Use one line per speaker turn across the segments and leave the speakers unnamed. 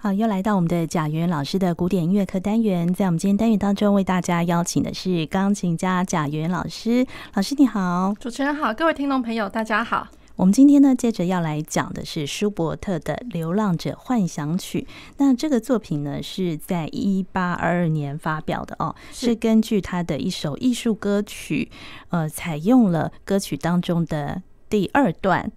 好，又来到我们的贾圆圆老师的古典音乐课单元，在我们今天单元当中，为大家邀请的是钢琴家贾圆圆老师。老师你好，
主持人好，各位听众朋友大家好。
我们今天呢，接着要来讲的是舒伯特的《流浪者幻想曲》。那这个作品呢，是在一八二二年发表的哦，是根据他的一首艺术歌曲，呃，采用了歌曲当中的第二段。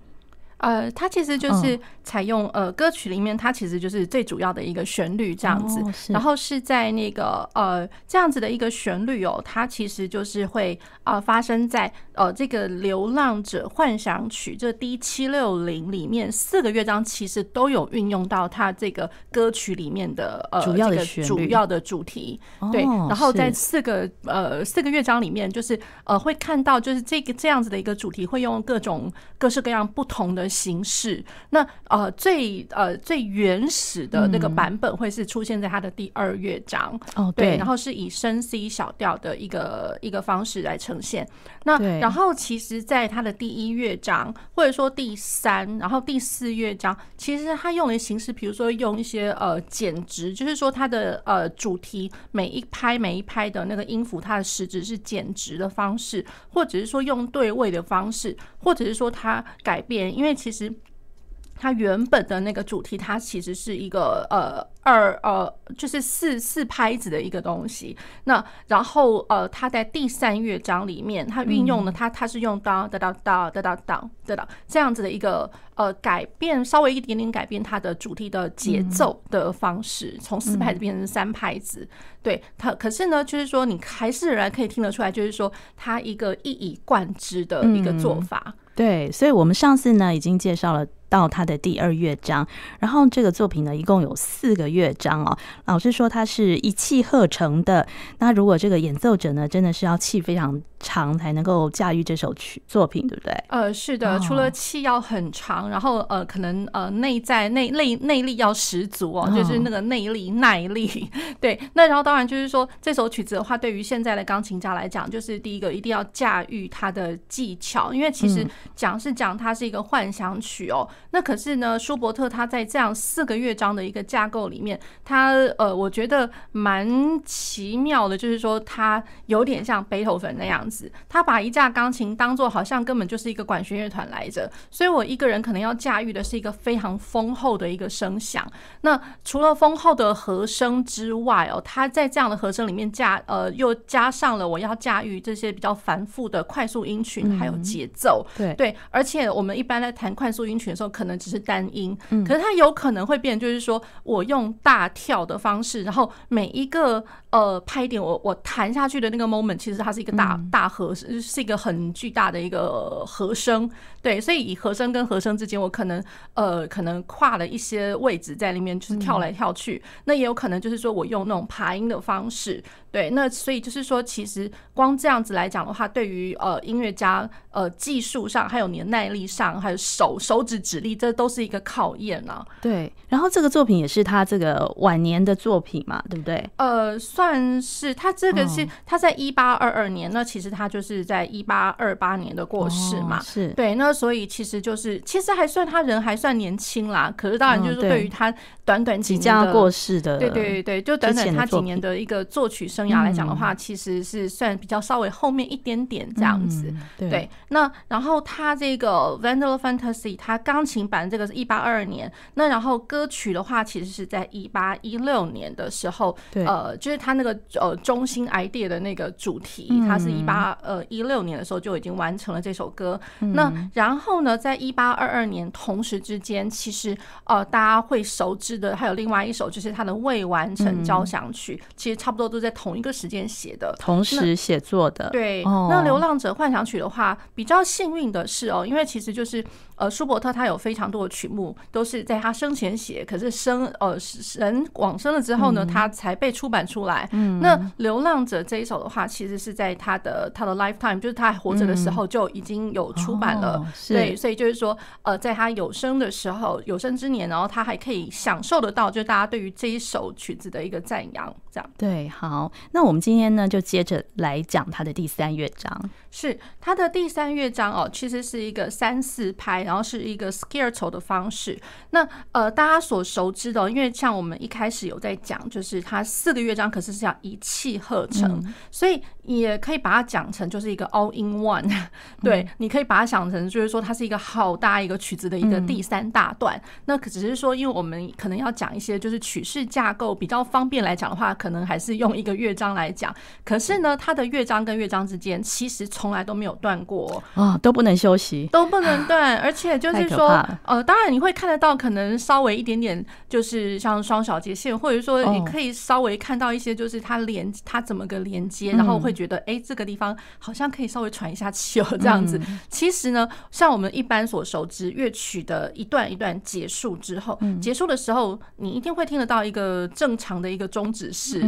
呃，它其实就是采用呃歌曲里面，它其实就是最主要的一个旋律这样子，然后是在那个呃这样子的一个旋律哦，它其实就是会呃发生在呃这个《流浪者幻想曲》这 D 七六零里面四个乐章，其实都有运用到它这个歌曲里面的呃这个主要的主题，对，然后在四个呃四个乐章里面，就是呃会看到就是这个这样子的一个主题会用各种各式各样不同的。形式，那呃最呃最原始的那个版本会是出现在它的第二乐章哦，对，然后是以升 C 小调的一个一个方式来呈现。那然后其实，在它的第一乐章或者说第三，然后第四乐章，其实它用的形式，比如说用一些呃减值，就是说它的呃主题每一拍每一拍的那个音符，它的时值是减值的方式，或者是说用对位的方式，或者是说它改变，因为。其实它原本的那个主题，它其实是一个呃二呃，就是四四拍子的一个东西。那然后呃，它在第三乐章里面，它运用了它它是用当哒哒哒哒哒哒哒哒这样子的一个呃改变，稍微一点点改变它的主题的节奏的方式，从四拍子变成三拍子。对它，可是呢，就是说你还是仍然可以听得出来，就是说它一个一以贯之的一个做法。
对，所以我们上次呢已经介绍了到他的第二乐章，然后这个作品呢一共有四个乐章哦。老师说它是一气呵成的，那如果这个演奏者呢真的是要气非常长才能够驾驭这首曲作品，对不对？
呃，是的，除了气要很长，然后呃可能呃内在内内内力要十足哦，就是那个内力耐力。对，那然后当然就是说这首曲子的话，对于现在的钢琴家来讲，就是第一个一定要驾驭它的技巧，因为其实。讲是讲它是一个幻想曲哦，那可是呢，舒伯特他在这样四个乐章的一个架构里面，他呃，我觉得蛮奇妙的，就是说他有点像贝多芬那样子，他把一架钢琴当做好像根本就是一个管弦乐团来着，所以我一个人可能要驾驭的是一个非常丰厚的一个声响。那除了丰厚的和声之外哦，他在这样的和声里面加呃，又加上了我要驾驭这些比较繁复的快速音群，还有节奏，对。对，而且我们一般在弹快速音群的时候，可能只是单音，可是它有可能会变，就是说我用大跳的方式，然后每一个呃拍点，我我弹下去的那个 moment，其实它是一个大大和，是一个很巨大的一个和声。对，所以以和声跟和声之间，我可能呃可能跨了一些位置在里面，就是跳来跳去。那也有可能就是说我用那种爬音的方式。对，那所以就是说，其实光这样子来讲的话，对于呃音乐家呃技术上，还有你的耐力上，还有手手指指力，这都是一个考验啊。
对，然后这个作品也是他这个晚年的作品嘛，对不对？
呃，算是他这个是他在一八二二年，那其实他就是在一八二八年的过世嘛。哦、是对，那所以其实就是其实还算他人还算年轻啦。可是当然就是对于他短短几年
即将过世的，
对对对，就短短他几年的一个作曲生涯来讲的话，其实是算比较稍微后面一点点这样子。对，那然后他这个《Vandal Fantasy，》，他钢琴版这个是一八二二年，那然后歌曲的话，其实是在一八一六年的时候，呃，就是他那个呃中心 idea 的那个主题，他是一八呃一六年的时候就已经完成了这首歌。那然后呢，在一八二二年同时之间，其实呃大家会熟知的还有另外一首，就是他的未完成交响曲，其实差不多都在同一个时间写的，
同时写作的。
对，那《流浪者幻想曲》的话，比较幸运的是哦，因为其实就是呃，舒伯特他有非常多的曲目都是在他生前写，可是生呃人往生了之后呢，他才被出版出来。嗯那《流浪者》这一首的话，其实是在他的他的 lifetime，就是他还活着的时候就已经有出版了。对，所以就是说呃，在他有生的时候，有生之年，然后他还可以享受得到，就是大家对于这一首曲子的一个赞扬。这样
对，好，那我们今天呢，就接着来讲他的第三乐章。
是他的第三乐章哦，其实是一个三四拍，然后是一个 scherzo 的方式。那呃，大家所熟知的，因为像我们一开始有在讲，就是它四个乐章，可是是要一气呵成，嗯、所以也可以把它讲成就是一个 all in one。对，嗯、你可以把它想成就是说，它是一个好大一个曲子的一个第三大段。嗯、那可只是说，因为我们可能要讲一些就是曲式架构比较方便来讲的话，可能还是用一个乐章来讲。可是呢，它的乐章跟乐章之间其实从来都没有断过
啊，都不能休息，
都不能断，而且就是说，呃，当然你会看得到，可能稍微一点点，就是像双小节线，或者说你可以稍微看到一些，就是它连它怎么个连接，然后会觉得，哎，这个地方好像可以稍微喘一下气哦，这样子。其实呢，像我们一般所熟知乐曲的一段一段结束之后，结束的时候，你一定会听得到一个正常的一个终止式，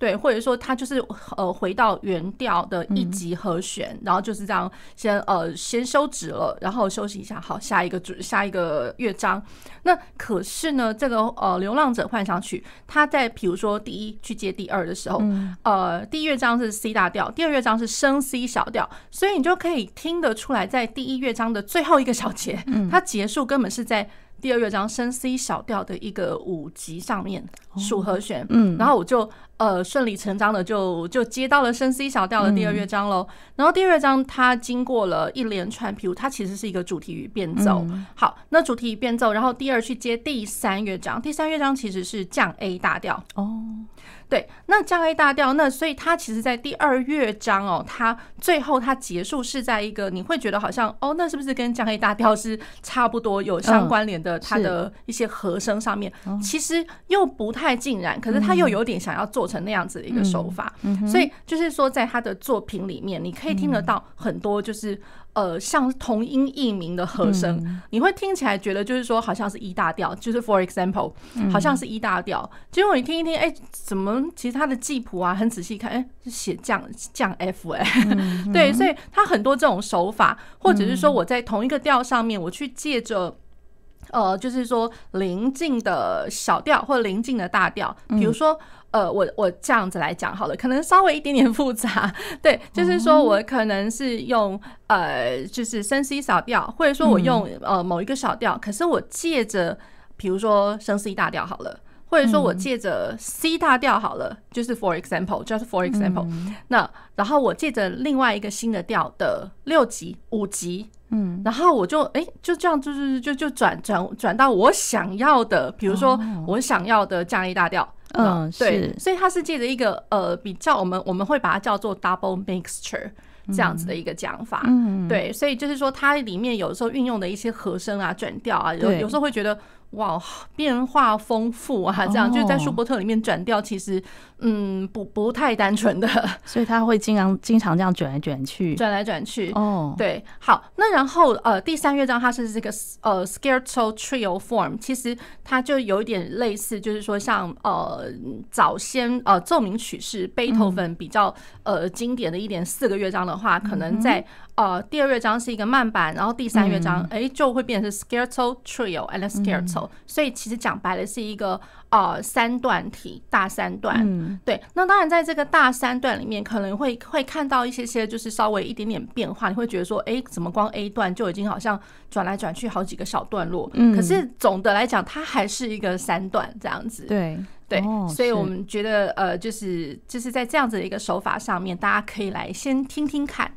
对，或者说它就是呃回到原调的一级和弦，然后就是这样先呃先休止了，然后休息一下，好，下一个主下一个乐章。那可是呢，这个呃《流浪者幻想曲》，它在比如说第一去接第二的时候，呃，第一乐章是 C 大调，第二乐章是升 C 小调，所以你就可以听得出来，在第一乐章的最后一个小节，它结束根本是在。第二乐章升 C 小调的一个五级上面属和弦，嗯，然后我就呃顺理成章的就就接到了升 C 小调的第二乐章喽。然后第二乐章它经过了一连串，譬如它其实是一个主题与变奏。好，那主题与变奏，然后第二去接第三乐章，第三乐章其实是降 A 大调哦。对，那降 A 大调，那所以它其实，在第二乐章哦，它最后它结束是在一个你会觉得好像哦，那是不是跟降 A 大调是差不多有相关联的？它的一些和声上面，其实又不太尽然，可是他又有点想要做成那样子的一个手法，所以就是说，在他的作品里面，你可以听得到很多就是。呃，像同音异名的和声，嗯、你会听起来觉得就是说好像是一大调，就是 For example，好像是一大调。结果你听一听，哎、欸，怎么其实它的记谱啊，很仔细看，哎、欸，是写降降 F 哎、欸，嗯、对，所以他很多这种手法，或者是说我在同一个调上面，我去借着。呃，就是说邻近的小调或邻近的大调，比如说，呃，我我这样子来讲好了，可能稍微一点点复杂，对，就是说我可能是用呃，就是升 C 小调，或者说我用呃某一个小调，可是我借着，比如说升 C 大调好了，或者说我借着 C 大调好了，就是 for example，just for example，那然后我借着另外一个新的调的六级、五级。嗯，然后我就哎，就这样，就是就就转转转到我想要的，比如说我想要的降 A 大调，嗯，对，所以它是借着一个呃比较，我们我们会把它叫做 double mixture 这样子的一个讲法，嗯，对，所以就是说它里面有时候运用的一些和声啊、转调啊，有有时候会觉得。哇，变化丰富啊！这样、oh. 就是在舒伯特里面转调，其实嗯不不太单纯的，
所以他会经常经常这样转来转去，
转来转去。哦，oh. 对，好，那然后呃第三乐章它是这个呃 Scherzo Trio Form，其实它就有一点类似，就是说像呃早先呃奏鸣曲式贝多芬比较呃经典的一点四个乐章的话，可能在。呃，第二乐章是一个慢板，然后第三乐章哎、嗯欸、就会变成是 Scherzo Trio and Scherzo，所以其实讲白了是一个呃三段体，大三段。嗯、对，那当然在这个大三段里面，可能会会看到一些些就是稍微一点点变化，你会觉得说，哎、欸，怎么光 A 段就已经好像转来转去好几个小段落？嗯，可是总的来讲，它还是一个三段这样子。
对
对，所以我们觉得呃，就是就是在这样子的一个手法上面，大家可以来先听听看。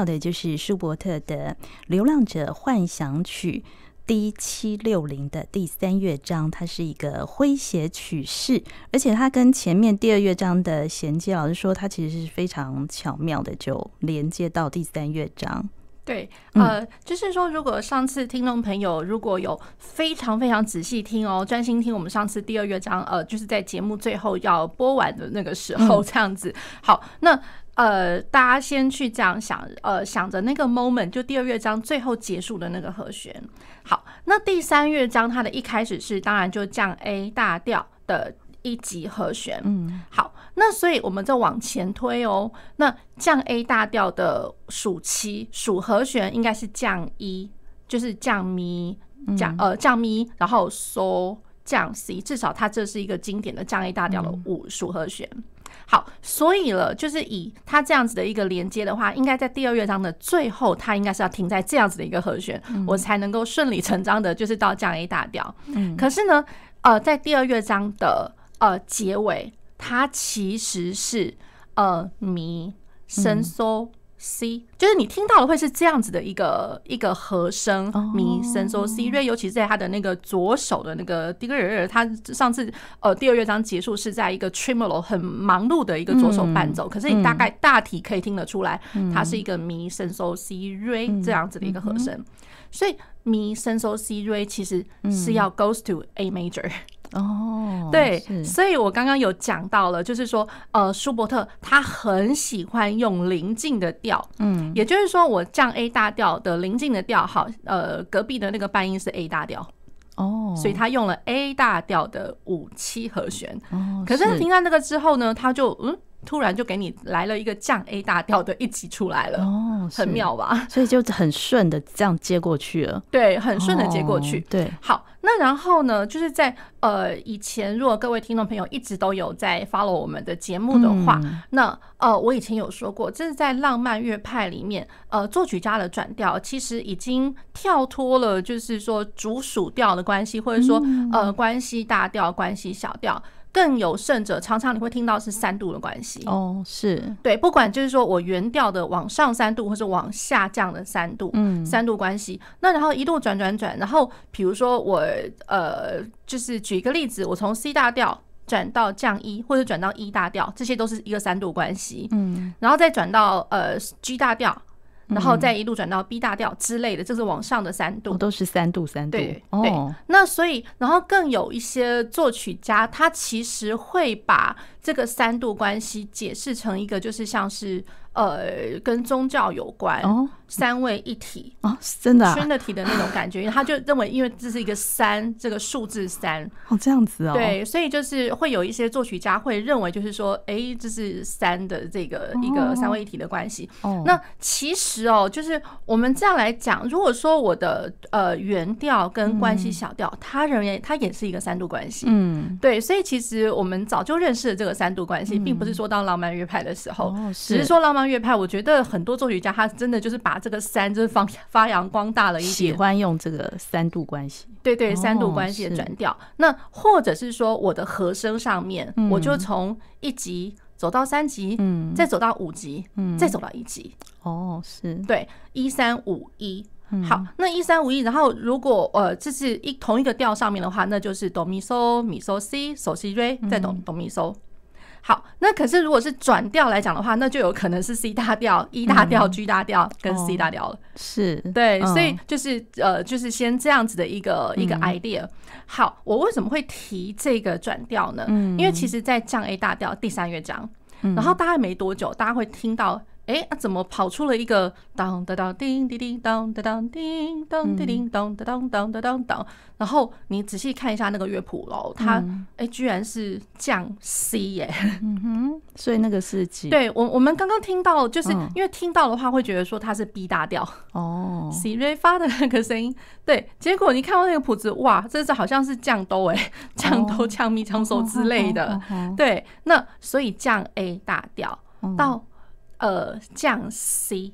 到的就是舒伯特的《流浪者幻想曲》。D 七六零的第三乐章，它是一个诙谐曲式，而且它跟前面第二乐章的衔接，老师说，它其实是非常巧妙的，就连接到第三乐章。
对，呃，就是说，如果上次听众朋友如果有非常非常仔细听哦，专心听我们上次第二乐章，呃，就是在节目最后要播完的那个时候，这样子。好，那。呃，大家先去这样想，呃，想着那个 moment，就第二乐章最后结束的那个和弦。好，那第三乐章它的一开始是当然就降 A 大调的一级和弦。嗯，好，那所以我们就往前推哦。那降 A 大调的属七属和弦应该是降一，就是降咪降呃降咪，然后 so 降 C，至少它这是一个经典的降 A 大调的五属和弦。好，所以了，就是以它这样子的一个连接的话，应该在第二乐章的最后，它应该是要停在这样子的一个和弦，我才能够顺理成章的，就是到降 A 大调。可是呢，呃，在第二乐章的呃结尾，它其实是呃咪升嗦。C 就是你听到的会是这样子的一个一个和声，咪升嗦 C 瑞，尤其是在他的那个左手的那个第二，他上次呃第二乐章结束是在一个 tremolo 很忙碌的一个左手伴奏，可是你大概大体可以听得出来，它是一个咪升嗦 C 瑞这样子的一个和声，所以咪升嗦 C 瑞其实是要 goes to A major。
哦，
对，所以我刚刚有讲到了，就是说，呃，舒伯特他很喜欢用邻近的调，嗯，也就是说，我降 A 大调的邻近的调，好，呃，隔壁的那个半音是 A 大调，哦，所以他用了 A 大调的五七和弦，哦，可是他听到那个之后呢，他就嗯。突然就给你来了一个降 A 大调的一级出来了，哦，很妙吧？
所以就很顺的这样接过去了，
对，很顺的接过去。
对，
好，那然后呢，就是在呃以前，如果各位听众朋友一直都有在 follow 我们的节目的话，那呃我以前有说过，这是在浪漫乐派里面，呃作曲家的转调其实已经跳脱了，就是说主属调的关系，或者说呃关系大调、关系小调。更有甚者，常常你会听到是三度的关系
哦，是
对，不管就是说我原调的往上三度，或是往下降的三度，嗯，三度关系。那然后一路转转转，然后比如说我呃，就是举一个例子，我从 C 大调转到降一，或者转到 E 大调，这些都是一个三度关系，嗯，然后再转到呃 G 大调。然后再一路转到 B 大调之类的，这是往上的三度，
都是三度三度。
对对，那所以，然后更有一些作曲家，他其实会把这个三度关系解释成一个，就是像是。呃，跟宗教有关哦，三位一体
哦，真的
，Trinity 的那种感觉，因为 他就认为，因为这是一个三，这个数字三
哦，这样子哦，
对，所以就是会有一些作曲家会认为，就是说，哎，这是三的这个一个三位一体的关系。哦，那其实哦，就是我们这样来讲，如果说我的呃原调跟关系小调，他认为它也是一个三度关系，嗯，对，所以其实我们早就认识了这个三度关系，并不是说到浪漫乐派的时候，只是说浪漫。乐派，我觉得很多作曲家他真的就是把这个三就是放发扬光大了一点，
喜欢用这个三度关系。
对对，三度关系的转调。那或者是说我的和声上面，我就从一级走到三级，嗯，再走到五级，嗯，再走到一级。
哦，是
对，一三五一。好，那一三五一，然后如果呃这是一同一个调上面的话，那就是哆咪嗦咪嗦西嗦西瑞，再哆哆咪嗦。好，那可是如果是转调来讲的话，那就有可能是 C 大调、E 大调、G 大调跟 C 大调了。
是
对，所以就是呃，就是先这样子的一个一个 idea。好，我为什么会提这个转调呢？因为其实，在降 A 大调第三乐章，然后大概没多久，大家会听到。哎，那怎么跑出了一个当当当叮叮叮当当当叮当叮叮当当当当当当？然后你仔细看一下那个乐谱喽，它哎居然是降 C 耶，
嗯哼，所以那个是几？
对我我们刚刚听到，就是因为听到的话会觉得说它是 B 大调哦，C 瑞发的那个声音，对，结果你看到那个谱子，哇，这是好像是降哆哎，降哆降咪降手之类的，对，那所以降 A 大调到。呃，降 C，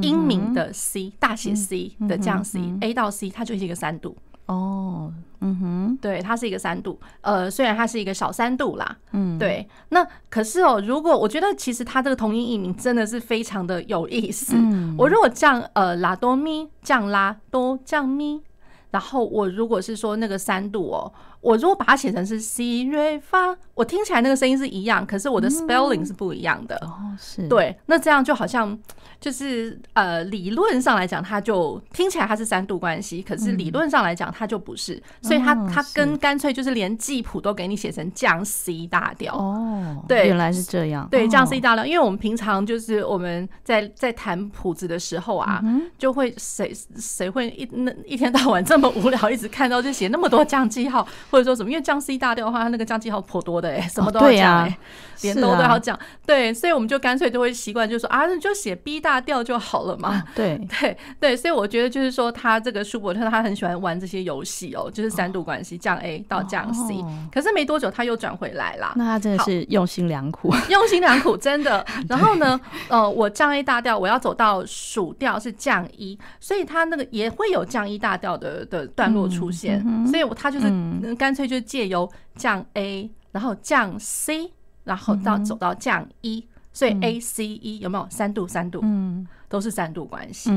英名的 C，大写 C 的降 C，A 到 C，它就是一个三度
哦，嗯哼，
对，它是一个三度，呃，虽然它是一个小三度啦，
嗯，
对。那可是哦，如果我觉得其实它这个同音异名真的是非常的有意思。
嗯，
我如果降呃拉哆咪降拉哆降咪，然后我如果是说那个三度哦。我如果把它写成是 C 瑞发，我听起来那个声音是一样，可是我的 spelling 是不一样的。
哦，是。
对，那这样就好像就是呃，理论上来讲，它就听起来它是三度关系，可是理论上来讲它就不是，所以它它跟干脆就是连记谱都给你写成降 C 大调。
哦，
对，
原来是这样。
对，降 C 大调，因为我们平常就是我们在在弹谱子的时候啊，就会谁谁会一那一天到晚这么无聊，一直看到就写那么多降记号。或者说什么？因为降 C 大调的话，它那个降记号颇多的哎、欸，什么都要讲哎、欸，连都都要讲。对，所以我们就干脆就会习惯，就说啊，那就写 B 大调就好了嘛。
对
对对，所以我觉得就是说，他这个舒伯特他很喜欢玩这些游戏哦，就是三度关系，降 A 到降 C。可是没多久他又转回来了。
那他真的是用心良苦，
用心良苦，真的。然后呢，呃，我降 A 大调，我要走到属调是降一，所以他那个也会有降一大调的的段落出现。所以他就是干脆就。借由降 A，然后降 C，然后到走到降一，所以 A C E 有没有三度？三度，嗯，都是三度关系。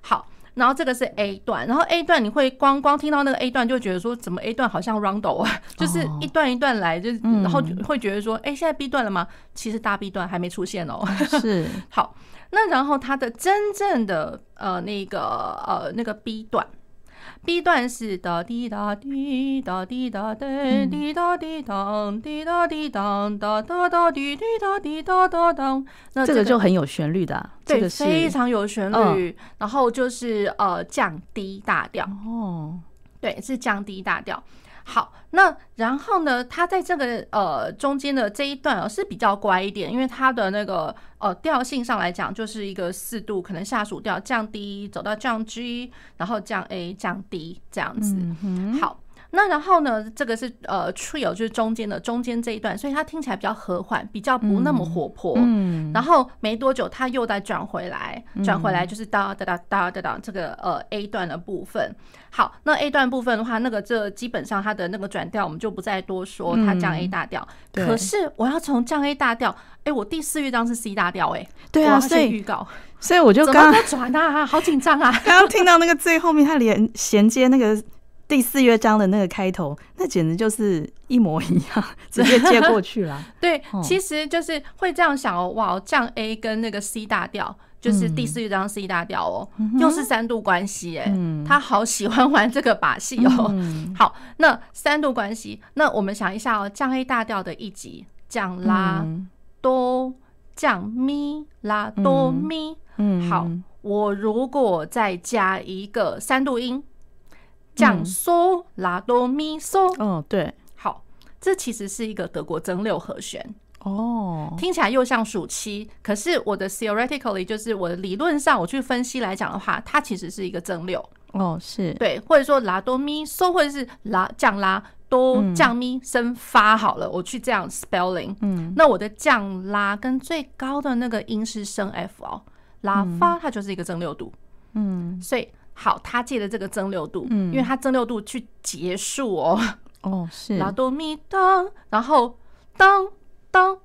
好，然后这个是 A 段，然后 A 段你会光光听到那个 A 段，就觉得说怎么 A 段好像 roundel 啊，就是一段一段来，就然后会觉得说，哎，现在 B 段了吗？其实大 B 段还没出现哦。
是，
好，那然后它的真正的呃那个呃那个 B 段。B 段是哒滴哒滴哒滴哒哒滴哒滴当滴哒滴当哒哒哒滴滴哒滴哒哒当，那
这个就很有旋律的，
对，非常有旋律。然后就是呃降低大调
哦，
对，是降低大调。好，那然后呢，它在这个呃中间的这一段哦是比较乖一点，因为它的那个呃调性上来讲就是一个四度，可能下属调降低走到降 G，然后降 A 降 D 这样子。好。那然后呢，这个是呃 trio 就是中间的中间这一段，所以它听起来比较和缓，比较不那么活泼。嗯，然后没多久它又再转回来，转回来就是哒哒哒哒哒哒这个呃 A 段的部分。好，那 A 段部分的话，那个这基本上它的那个转调我们就不再多说，它降 A 大调。可是我要从降 A 大调，哎，我第四乐章是 C 大调，哎，
对啊，
所以预告，
所以我就刚刚
转啊，好紧张啊！
刚刚听到那个最后面，它连衔接那个。第四乐章的那个开头，那简直就是一模一样，直接接过去了。
对，其实就是会这样想哦，哇，降 A 跟那个 C 大调，就是第四乐章 C 大调哦，又是三度关系哎，他好喜欢玩这个把戏哦。好，那三度关系，那我们想一下哦，降 A 大调的一级，降拉哆，降咪拉哆咪。嗯，好，我如果再加一个三度音。降嗦拉哆咪嗦，
嗯，对，
好，这其实是一个德国增六和弦
哦，
听起来又像属七，可是我的 theoretically 就是我的理论上我去分析来讲的话，它其实是一个增六
哦，是。
对，或者说拉哆咪嗦，或者是拉降拉哆降咪升发好了，我去这样 spelling，嗯，那我的降拉跟最高的那个音是升 F 哦，拉发它就是一个增六度，嗯，所以。好，他借的这个增六度，嗯，因为他增六度去结束哦，
哦是。
拉哆咪当，然后当当，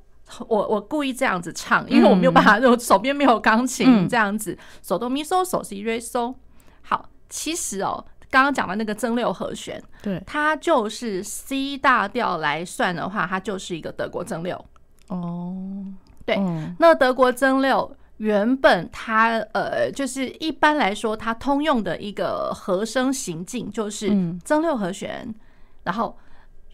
我我故意这样子唱，因为我没有办法，我手边没有钢琴，这样子，手哆咪嗦，手西瑞嗦。好，其实哦，刚刚讲的那个增六和弦，
对，
它就是 C 大调来算的话，它就是一个德国增六。
哦，
对，那德国增六。原本它呃，就是一般来说，它通用的一个和声行进就是增六和弦，然后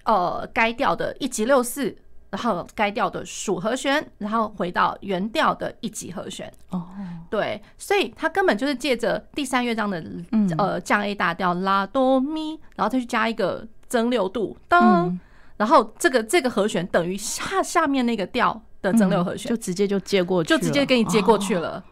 呃该调的一级六四，然后该调的属和弦，然后回到原调的一级和弦。哦，对，所以它根本就是借着第三乐章的呃降 A 大调拉哆咪，然后再去加一个增六度当，然后这个这个和弦等于下下面那个调。的增六和弦、
嗯、就直接就接过去，
就直接给你接过去了。哦、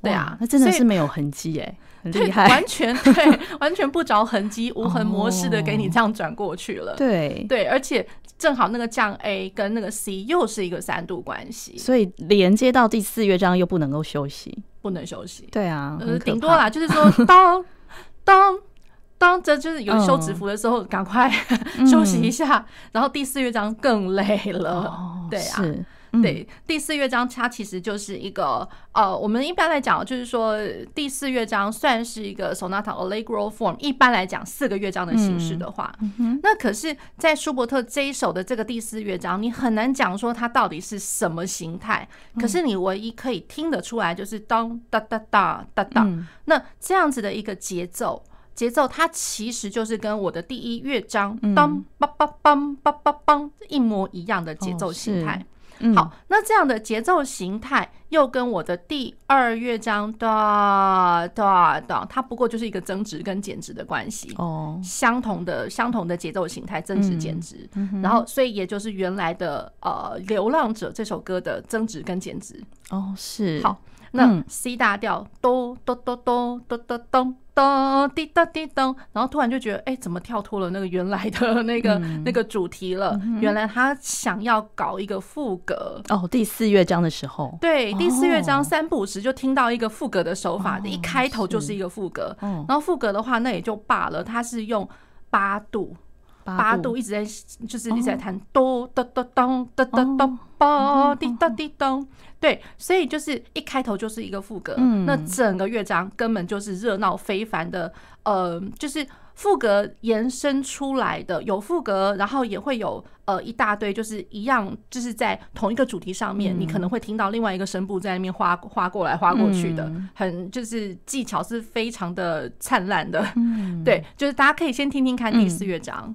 对啊，
那真的是没有痕迹哎，很厉害，
完全 对，完全不着痕迹，无痕模式的给你这样转过去了。
对
对，而且正好那个降 A 跟那个 C 又是一个三度关系，
所以连接到第四乐章又不能够休息，
不能休息。
对啊，
呃，顶多啦，就是说当当当这就是有休止符的时候，赶快休息一下。然后第四乐章更累了，对啊。对，第四乐章它其实就是一个呃，我们一般来讲就是说第四乐章算是一个 sonata allegro form。一般来讲，四个乐章的形式的话，那可是，在舒伯特这一首的这个第四乐章，你很难讲说它到底是什么形态。可是你唯一可以听得出来就是当哒哒哒哒哒，那这样子的一个节奏。节奏它其实就是跟我的第一乐章当梆梆梆梆梆梆一模一样的节奏形态。好，那这样的节奏形态又跟我的第二乐章哒哒哒，它不过就是一个增值跟减值的关系哦，相同的相同的节奏形态增值减值，然后所以也就是原来的呃《流浪者》这首歌的增值跟减值。
哦，是。
好。那 C 大调哆哆哆哆哆哆咚咚滴答滴咚，然后突然就觉得，哎，怎么跳脱了那个原来的那个那个主题了？原来他想要搞一个副歌
哦。第四乐章的时候，
对，第四乐章三不五时就听到一个副歌的手法，一开头就是一个副歌。然后副歌的话，那也就罢了，他是用八度。八度一直在，就是一直在弹哆哆哆咚哆哆哆哆滴答滴咚，对，所以就是一开头就是一个副格，那整个乐章根本就是热闹非凡的，呃，就是副歌延伸出来的，有副歌，然后也会有呃一大堆，就是一样，就是在同一个主题上面，你可能会听到另外一个声部在那边划划过来划过去的，很就是技巧是非常的灿烂的，对，就是大家可以先听听看第四乐章。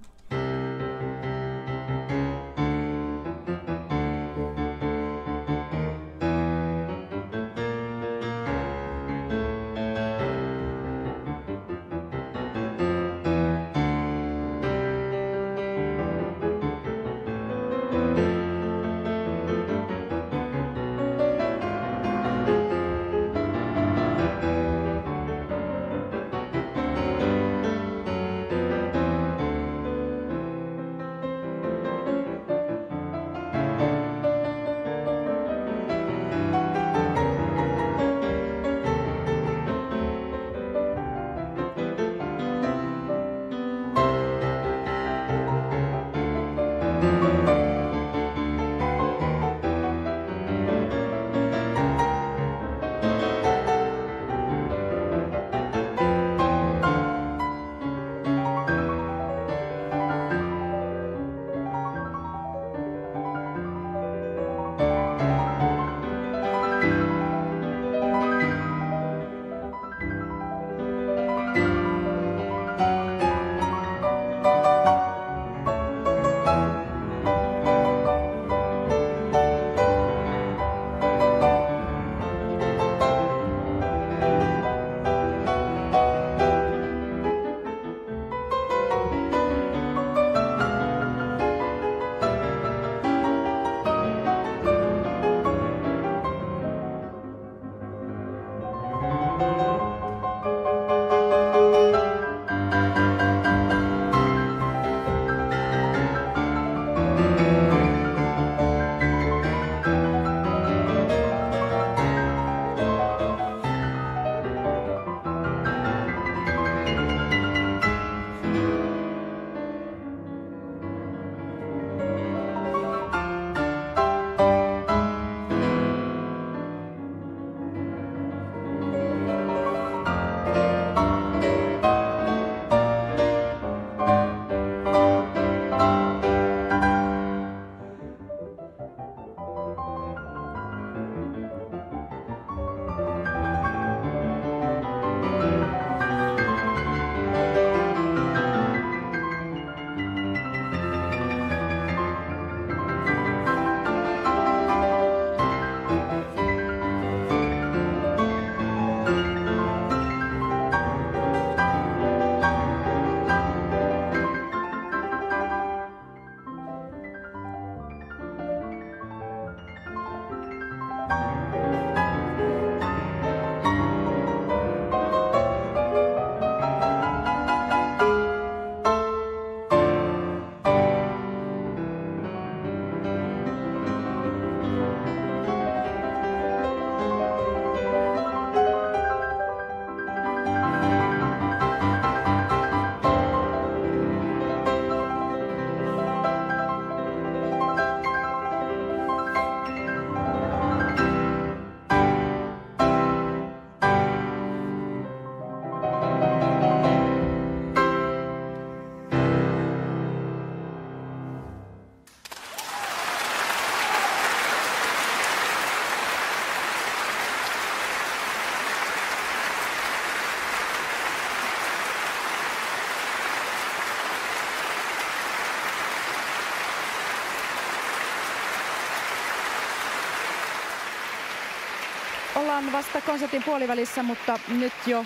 Ollaan vasta konsertin puolivälissä, mutta nyt jo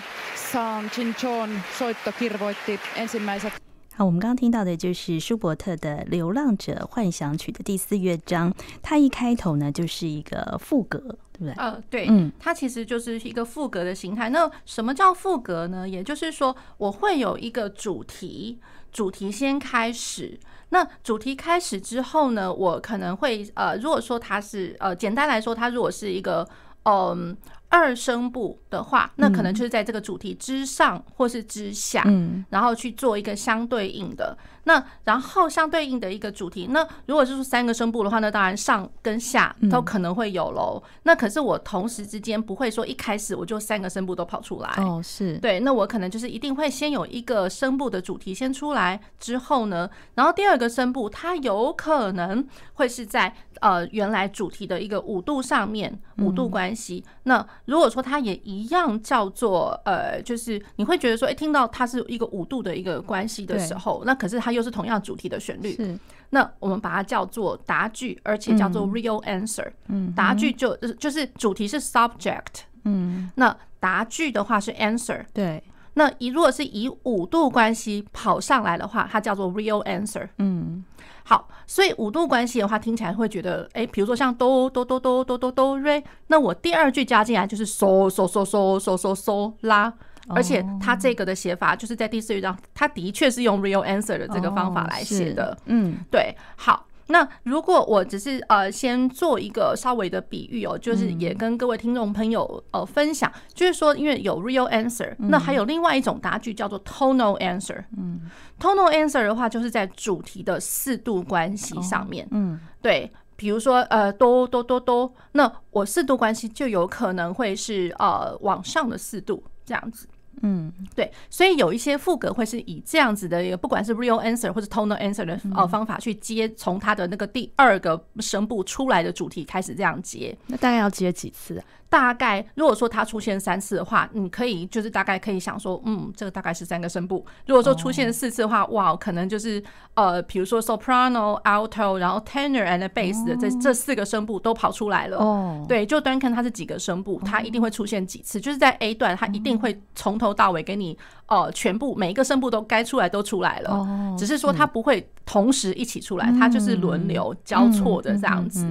San Chinchon soitto kirvoitti ensimmäiset。
好，我们刚刚听到的就是舒伯特的《流浪者幻想曲》的第四乐章，它一开头呢就是一个副格，对不对？
呃，对，嗯，它其实就是一个副格的形态。那什么叫副格呢？也就是说，我会有一个主题，主题先开始。那主题开始之后呢，我可能会呃，如果说它是呃，简单来说，它如果是一个嗯。二声部的话，那可能就是在这个主题之上或是之下，嗯，然后去做一个相对应的。那然后相对应的一个主题，那如果是说三个声部的话，那当然上跟下都可能会有喽。那可是我同时之间不会说一开始我就三个声部都跑出来
哦，是
对。那我可能就是一定会先有一个声部的主题先出来之后呢，然后第二个声部它有可能会是在呃原来主题的一个五度上面五度关系。那如果说它也一样叫做呃，就是你会觉得说，哎，听到它是一个五度的一个关系的时候，那可是它又是同样主题的旋律，是那我们把它叫做答句，而且叫做 real answer。嗯，答句就就是主题是 subject，嗯，那答句的话是 answer。
对，
那以如果是以五度关系跑上来的话，它叫做 real answer。嗯。好，所以五度关系的话，听起来会觉得，哎，比如说像哆哆哆哆哆哆哆瑞，那我第二句加进来就是嗦嗦嗦嗦嗦嗦嗦拉，而且他这个的写法就是在第四乐章，他的确是用 real answer 的这个方法来写的，嗯，对，好。那如果我只是呃先做一个稍微的比喻哦，就是也跟各位听众朋友呃分享，就是说因为有 real answer，那还有另外一种答句叫做 tonal answer。嗯，tonal answer 的话就是在主题的四度关系上面。嗯，对，比如说呃哆哆哆哆，那我四度关系就有可能会是呃往上的四度这样子。嗯，对，所以有一些副歌会是以这样子的一个，不管是 real answer 或者 tonal answer 的呃方法去接，从它的那个第二个声部出来的主题开始这样接。
那大概要接几次啊？
大概如果说它出现三次的话，你可以就是大概可以想说，嗯，这个大概是三个声部。如果说出现四次的话，哇，可能就是呃，比如说 soprano、alto，然后 tenor and bass 的这这四个声部都跑出来了。哦，对，就单看它是几个声部，它一定会出现几次。就是在 A 段，它一定会从头到尾给你呃全部每一个声部都该出来都出来了，只是说它不会同时一起出来，它就是轮流交错的这样子。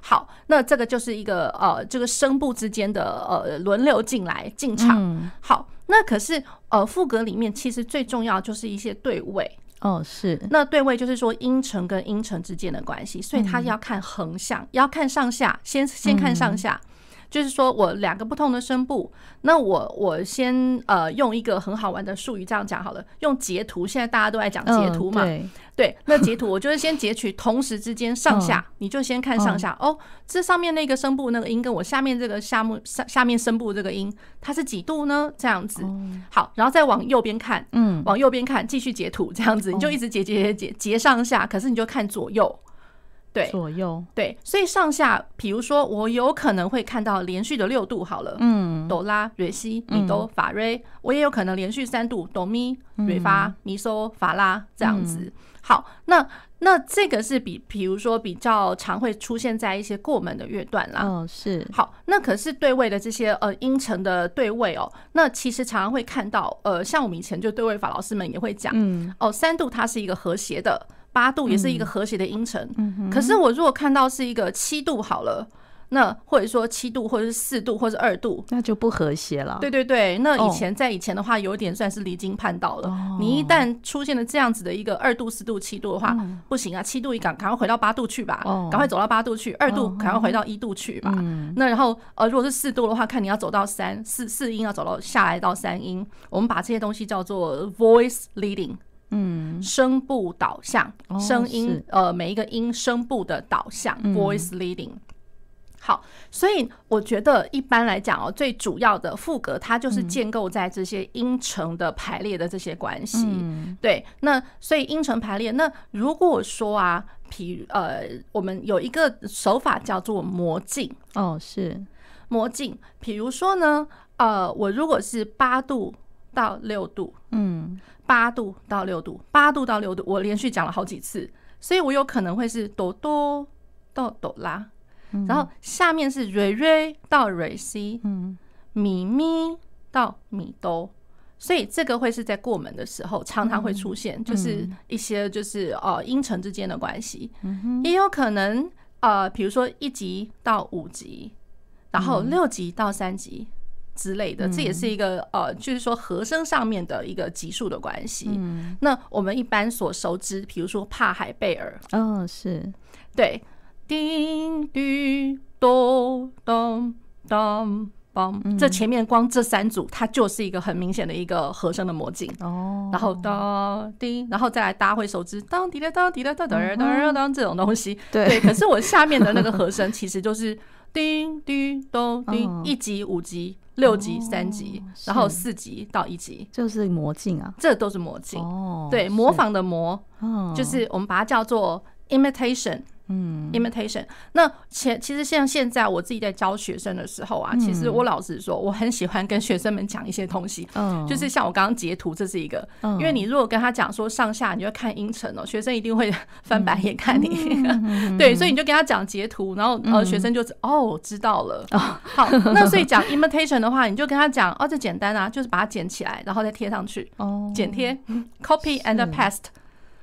好，那这个就是一个呃，这个声部之间的呃轮流进来进场。好，那可是呃副格里面其实最重要就是一些对位
哦，是
那对位就是说音程跟音程之间的关系，所以它要看横向，要看上下，先先看上下。就是说我两个不同的声部，那我我先呃用一个很好玩的术语这样讲好了，用截图，现在大家都爱讲截图嘛，对，对，那截图我就是先截取同时之间上下，你就先看上下。哦，这上面那个声部那个音跟我下面这个下目下下面声部这个音，它是几度呢？这样子，好，然后再往右边看，嗯，往右边看，继续截图这样子，你就一直截截截截截上下，可是你就看左右。对，
左右
对，所以上下，比如说我有可能会看到连续的六度，好了，嗯，哆拉、瑞西、咪哆、法瑞，我也有可能连续三度，哆咪、瑞发、咪嗦、法拉这样子。好，那那这个是比，比如说比较常会出现在一些过门的乐段啦。
嗯，是。
好，那可是对位的这些呃音程的对位哦，那其实常常会看到，呃，像我们以前就对位法老师们也会讲，嗯，哦，三度它是一个和谐的。八度也是一个和谐的音程，可是我如果看到是一个七度好了，那或者说七度或者是四度或者二度，
那就不和谐了。
对对对，那以前在以前的话，有点算是离经叛道了。你一旦出现了这样子的一个二度、四度、七度的话，不行啊，七度一赶赶快回到八度去吧，赶快走到八度去；二度赶快回到一度去吧。那然后呃，如果是四度的话，看你要走到三四四音要走到下来到三音，我们把这些东西叫做 voice leading。嗯，声部导向，声音，呃，每一个音声部的导向，voice leading。好，所以我觉得一般来讲哦，最主要的副格它就是建构在这些音程的排列的这些关系。对，那所以音程排列，那如果说啊，譬如呃，我们有一个手法叫做魔镜。
哦，是
魔镜。比如说呢，呃，我如果是八度到六度，嗯。八度到六度，八度到六度，我连续讲了好几次，所以我有可能会是哆哆到哆啦，然后下面是瑞瑞到瑞西，嗯，咪咪到咪哆，所以这个会是在过门的时候常常会出现，就是一些就是呃音程之间的关系，也有可能呃比如说一级到五级，然后六级到三级。之类的，这也是一个呃，就是说和声上面的一个级数的关系。嗯，那我们一般所熟知，比如说帕海贝尔，
哦，是
对，叮嘟咚咚咚咚，这前面光这三组，它就是一个很明显的一个和声的魔镜。哦，然后当叮，然后再来大家会熟知当滴啦当滴啦当当当当这种东西。对，可是我下面的那个和声其实就是叮叮咚 叮，一级五级。六级、三级，然后四级到一级，
就是魔镜啊，
这都是魔镜。哦，对，模仿的模，就是我们把它叫做 imitation。嗯，imitation。那前其实像现在我自己在教学生的时候啊，其实我老实说，我很喜欢跟学生们讲一些东西。嗯，就是像我刚刚截图，这是一个。嗯因为你如果跟他讲说上下，你就看音程哦，学生一定会翻白眼看你。对，所以你就跟他讲截图，然后呃，学生就哦知道了。好，那所以讲 imitation 的话，你就跟他讲哦，这简单啊，就是把它剪起来，然后再贴上去。哦，剪贴，copy and paste。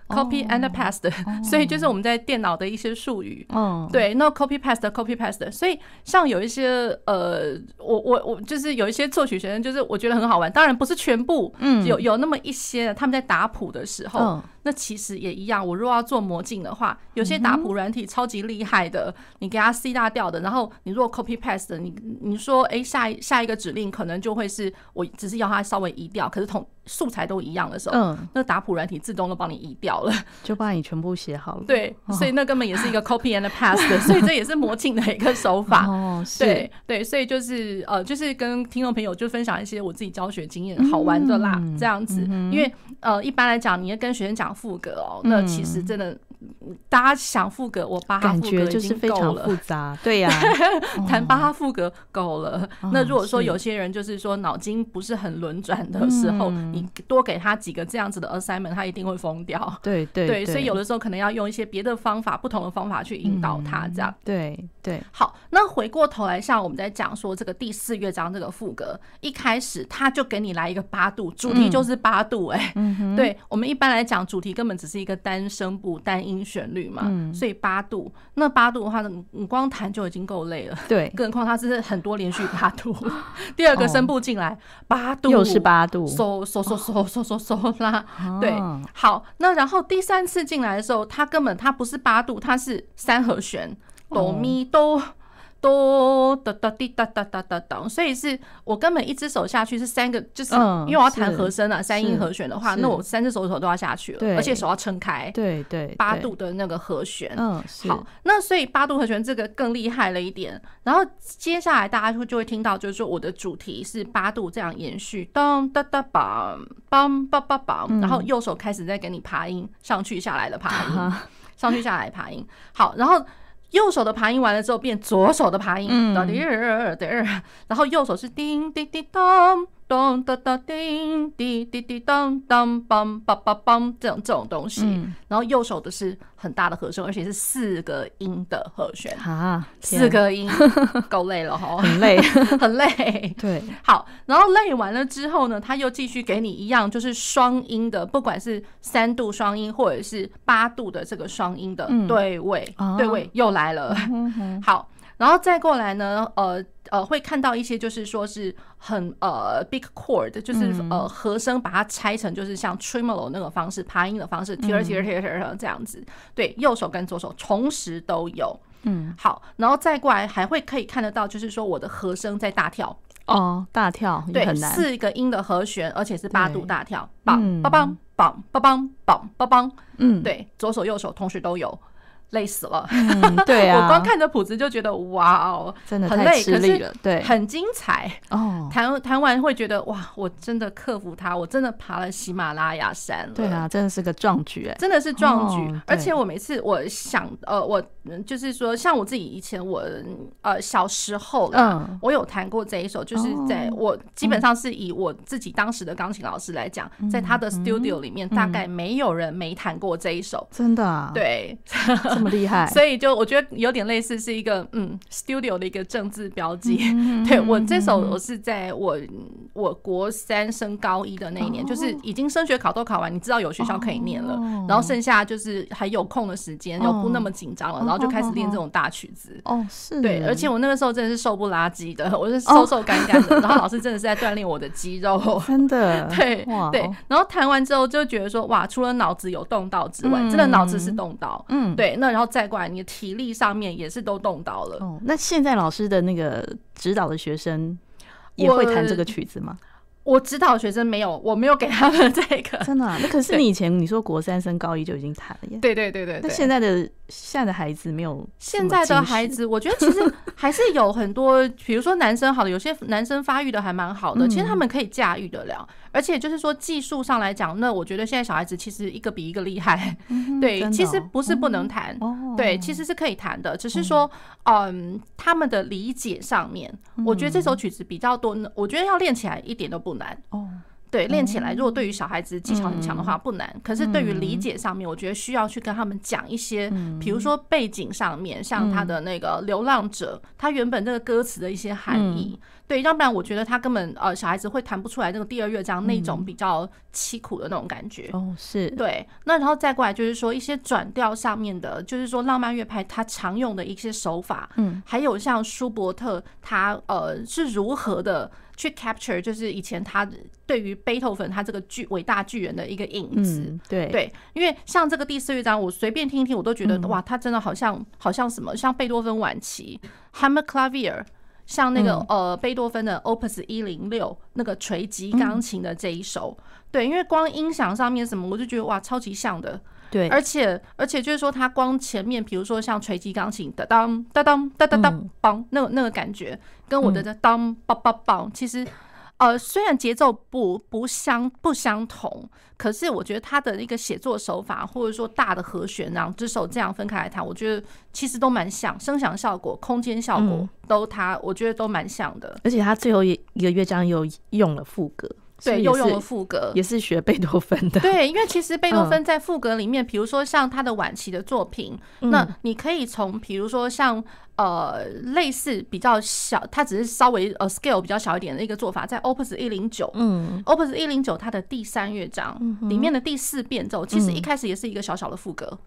Copy and paste，所以就是我们在电脑的一些术语。嗯，对，那 copy paste，copy paste。所以像有一些呃，我我我就是有一些作曲学生，就是我觉得很好玩。当然不是全部，嗯，有有那么一些他们在打谱的时候，那其实也一样。我如果要做魔镜的话，有些打谱软体超级厉害的，你给它 C 大调的，然后你如果 copy paste，的你你说哎下一下一个指令可能就会是我只是要它稍微移调，可是同素材都一样的时候，嗯，那打谱软体自动都帮你移掉了，
就把你全部写好了。
对，所以那根本也是一个 copy and paste，所以这也是魔镜的一个手 法。哦，对对，所以就是呃，就是跟听众朋友就分享一些我自己教学经验，好玩的啦，这样子。因为呃，一般来讲，你要跟学生讲赋格哦，那其实真的。大家想副歌，我巴哈赋格就是非常。
复杂，对呀，
弹巴哈副歌够了。那如果说有些人就是说脑筋不是很轮转的时候，你多给他几个这样子的 assignment，他一定会疯掉。
对对
对，所以有的时候可能要用一些别的方法，不同的方法去引导他，这样。
对对。
好，那回过头来，像我们在讲说这个第四乐章这个副歌，一开始他就给你来一个八度，主题就是八度。哎，对我们一般来讲，主题根本只是一个单声部单音旋律嘛，所以八度，那八度的话，你光弹就已经够累了，
对，
更何况它是很多连续八度。第二个声部进来，八度
又是八度，
嗦嗦嗦嗦嗦嗦嗦啦，对，好，那然后第三次进来的时候，它根本它不是八度，它是三和弦，哆咪哆。哆哒哒滴哒哒哒哒哒，所以是我根本一只手下去是三个，就是因为我要弹和声啊，三音和弦的话，那我三只手指头都要下去了，而且手要撑开。
对对，
八度的那个和弦，嗯，好，那所以八度和弦这个更厉害了一点。然后接下来大家就就会听到，就是说我的主题是八度这样延续，当哒哒梆梆梆梆梆，然后右手开始在给你爬音，上去下来的爬音，上去下来爬音。好，然后。右手的爬音完了之后，变左手的爬音，哒滴儿哒儿，然后右手是叮叮叮当。咚哒哒叮滴滴滴当当梆梆梆梆，这种这种东西，然后右手的是很大的和声，而且是四个音的和弦啊，四个音够累了哈，
很累
很累。对，好，然后累完了之后呢，他又继续给你一样，就是双音的，不管是三度双音或者是八度的这个双音的对位，对位又来了。好。然后再过来呢，呃呃，会看到一些就是说是很呃 big chord，就是呃和声把它拆成就是像 tremolo 那个方式，爬音的方式，tier tier tier tier 这样子。对，右手跟左手同时都有。嗯，好，然后再过来还会可以看得到，就是说我的和声在大跳。
哦，大跳，
对，四个音的和弦，而且是八度大跳，梆梆梆梆梆梆梆梆梆。嗯，对，左手右手同时都有。累死了，
嗯，对啊，
我光看着谱子就觉得哇哦，
真的很累，可是对，
很精彩哦。弹弹完会觉得哇，我真的克服它，我真的爬了喜马拉雅山了。
对啊，真的是个壮举哎，
真的是壮举。而且我每次我想呃，我就是说，像我自己以前我呃小时候，嗯，我有弹过这一首，就是在我基本上是以我自己当时的钢琴老师来讲，在他的 studio 里面，大概没有人没弹过这一首。
真的啊？
对。
这么厉害，
所以就我觉得有点类似是一个嗯 studio 的一个政治标记。对我这首我是在我我国三升高一的那一年，就是已经升学考都考完，你知道有学校可以念了，然后剩下就是还有空的时间，又不那么紧张了，然后就开始练这种大曲子。
哦，是，
对，而且我那个时候真的是瘦不拉几的，我是瘦瘦干干的，然后老师真的是在锻炼我的肌肉，
真的，
对对，然后弹完之后就觉得说哇，除了脑子有动到之外，真的脑子是动到，嗯，对，那然后再过来你的体力上面也是都动到了。
哦，那现在老师的那个指导的学生也会弹这个曲子吗？
我指导学生没有，我没有给他们 这个。
真的？那可是你以前你说国三升高一就已经弹了耶？
对对对对。
那现在的现在的孩子没有？
现在的孩子，我觉得其实还是有很多，比如说男生好的，有些男生发育的还蛮好的，其实他们可以驾驭得了。而且就是说技术上来讲，那我觉得现在小孩子其实一个比一个厉害。对，其实不是不能弹，对，其实是可以弹的，只是说，嗯，他们的理解上面，我觉得这首曲子比较多，我觉得要练起来一点都不难。哦，对，练起来如果对于小孩子技巧很强的话不难，可是对于理解上面，我觉得需要去跟他们讲一些，比如说背景上面，像他的那个《流浪者》，他原本这个歌词的一些含义，对，要不然我觉得他根本呃小孩子会弹不出来那个第二乐章那种比较凄苦的那种感觉
哦，是。
对，那然后再过来就是说一些转调上面的，就是说浪漫乐派他常用的一些手法，嗯，还有像舒伯特他呃是如何的。去 capture 就是以前他对于贝多芬他这个巨伟大巨人的一个影子，
嗯、对。
对，因为像这个第四乐章，我随便听一听，我都觉得、嗯、哇，他真的好像好像什么，像贝多芬晚期 Hammer Clavier 像那个、嗯、呃贝多芬的 Opus 一零六那个锤击钢琴的这一首，嗯、对，因为光音响上面什么，我就觉得哇，超级像的。对，而且而且就是说，它光前面，比如说像锤击钢琴的当当当当当当梆，那个那个感觉，跟我的的当梆梆梆，其实呃，虽然节奏不不相不相同，可是我觉得他的一个写作手法，或者说大的和弦，然后这首这样分开来弹，我觉得其实都蛮像，声响效果、空间效果都他，我觉得都蛮像的。
而且他最后一一个乐章又用了赋格。
对，又用了副歌，
也是学贝多芬的。
对，因为其实贝多芬在副歌里面，比如说像他的晚期的作品，那你可以从比如说像呃类似比较小，它只是稍微呃 scale 比较小一点的一个做法，在 Opus 一零九，嗯，Opus 一零九它的第三乐章里面的第四变奏，其实一开始也是一个小小的副歌。嗯，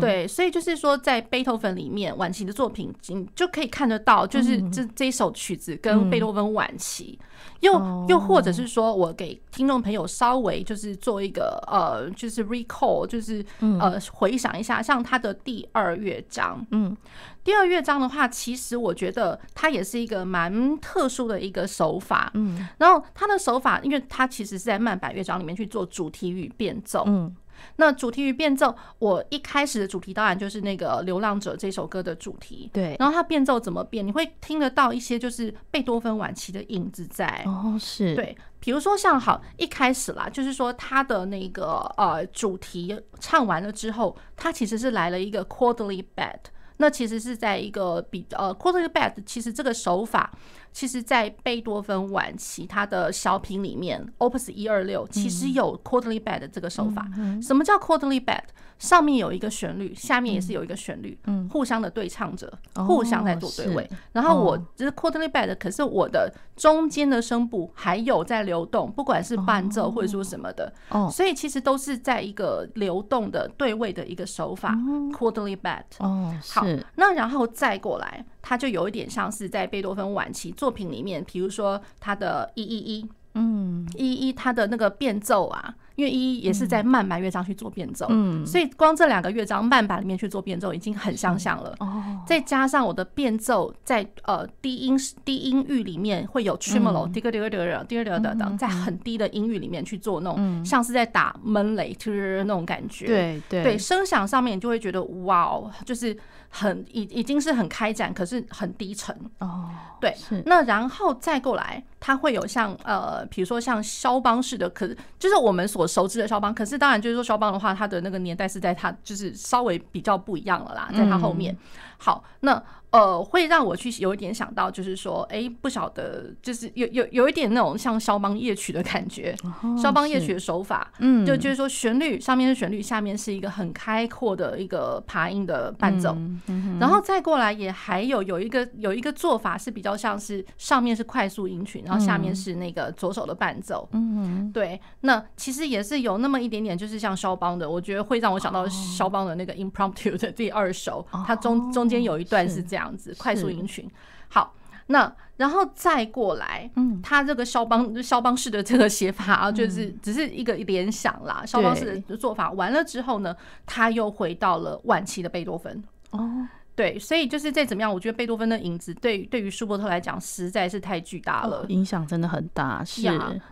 对，所以就是说，在贝多芬里面，晚期的作品，你就可以看得到，就是这这一首曲子跟贝多芬晚期，又又或者是说我给听众朋友稍微就是做一个呃，就是 recall，就是呃回想一下，像他的第二乐章，嗯，第二乐章的话，其实我觉得它也是一个蛮特殊的一个手法，嗯，然后他的手法，因为他其实是在慢板乐章里面去做主题与变奏，嗯。那主题与变奏，我一开始的主题当然就是那个《流浪者》这首歌的主题。对，然后它变奏怎么变？你会听得到一些就是贝多芬晚期的影子在。哦，是。对，比如说像好一开始啦，就是说他的那个呃主题唱完了之后，他其实是来了一个 quarterly bed。那其实是在一个比呃 quarterly bed，其实这个手法，其实在贝多芬晚期他的小品里面，Opus 一二六其实有 quarterly bed 这个手法。什么叫 quarterly bed？上面有一个旋律，下面也是有一个旋律，互相的对唱着，互相在做对位。然后我就是 quarterly bed，可是我的中间的声部还有在流动，不管是伴奏或者说什么的。所以其实都是在一个流动的对位的一个手法，quarterly bed。哦，好。那然后再过来，它就有一点像是在贝多芬晚期作品里面，比如说他的一一一，嗯，一一他的那个变奏啊。因为一也是在慢板乐章去做变奏，嗯，所以光这两个乐章慢板里面去做变奏已经很相像了。哦，再加上我的变奏在呃低音低音域里面会有 tremolo，滴个滴个滴个滴个滴个等，在很低的音域里面去做那种像是在打闷雷，就是那种感觉。对对对，声响上面你就会觉得哇哦，就是很已已经是很开展，可是很低沉。哦，对，那然后再过来，它会有像呃，比如说像肖邦式的，可是就是我们所我熟知的肖邦，可是当然就是说肖邦的话，他的那个年代是在他就是稍微比较不一样了啦，在他后面。好，那呃，会让我去有一点想到，就是说，哎、欸，不晓得，就是有有有一点那种像肖邦夜曲的感觉，肖邦夜曲的手法，嗯，就就是说旋律上面是旋律，下面是一个很开阔的一个爬音的伴奏，嗯、然后再过来也还有有一个有一个做法是比较像是上面是快速音群，然后下面是那个左手的伴奏，嗯，对，那其实也是有那么一点点，就是像肖邦的，我觉得会让我想到肖邦的那个 Impromptu 的第二首，它中中间有一段是这样。这样子快速音群，好，那然后再过来，嗯，他这个肖邦肖邦式的这个写法啊，就是只是一个联想啦。肖邦式的做法完了之后呢，他又回到了晚期的贝多芬。哦，对，所以就是再怎么样，我觉得贝多芬的影子对对于舒伯特来讲实在是太巨大了，
影响真的很大。是，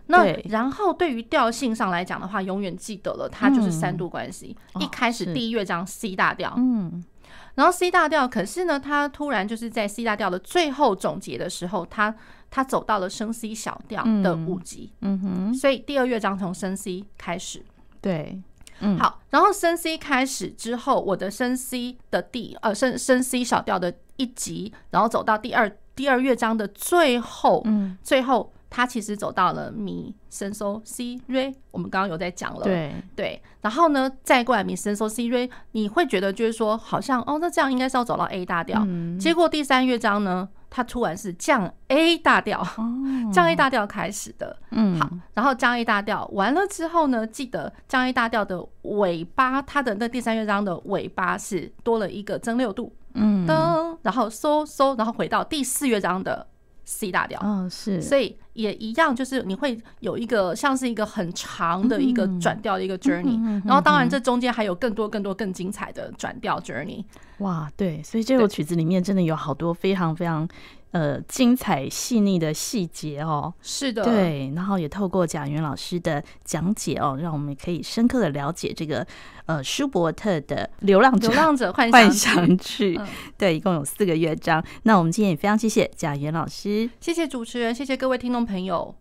那然后对于调性上来讲的话，永远记得了，它就是三度关系。一开始第一乐章 C 大调，嗯。然后 C 大调，可是呢，他突然就是在 C 大调的最后总结的时候，他他走到了升 C 小调的五级，嗯哼，所以第二乐章从升 C 开始，
对，
嗯，好，然后升 C 开始之后，我的升 C 的第呃升升 C 小调的一级，然后走到第二第二乐章的最后，嗯，最后。他其实走到了咪升嗦西瑞，我们刚刚有在讲了，
对。
对，然后呢，再过来咪升嗦西瑞，你会觉得就是说，好像哦，那这样应该是要走到 A 大调，嗯、结果第三乐章呢，它突然是降 A 大调，哦、降 A 大调开始的，嗯，好，然后降 A 大调完了之后呢，记得降 A 大调的尾巴，它的那第三乐章的尾巴是多了一个增六度，嗯，噔，然后收收，然后回到第四乐章的。C 大调，
嗯，是，
所以也一样，就是你会有一个像是一个很长的一个转调的一个 journey，然后当然这中间还有更多更多更精彩的转调 journey。
哇，对，所以这首曲子里面真的有好多非常非常。呃，精彩细腻的细节哦，
是的，
对，然后也透过贾元老师的讲解哦，让我们可以深刻的了解这个呃舒伯特的《流浪者》《
流浪者 幻
幻想曲》，对，一共有四个乐章。那我们今天也非常谢谢贾元老师，
谢谢主持人，谢谢各位听众朋友。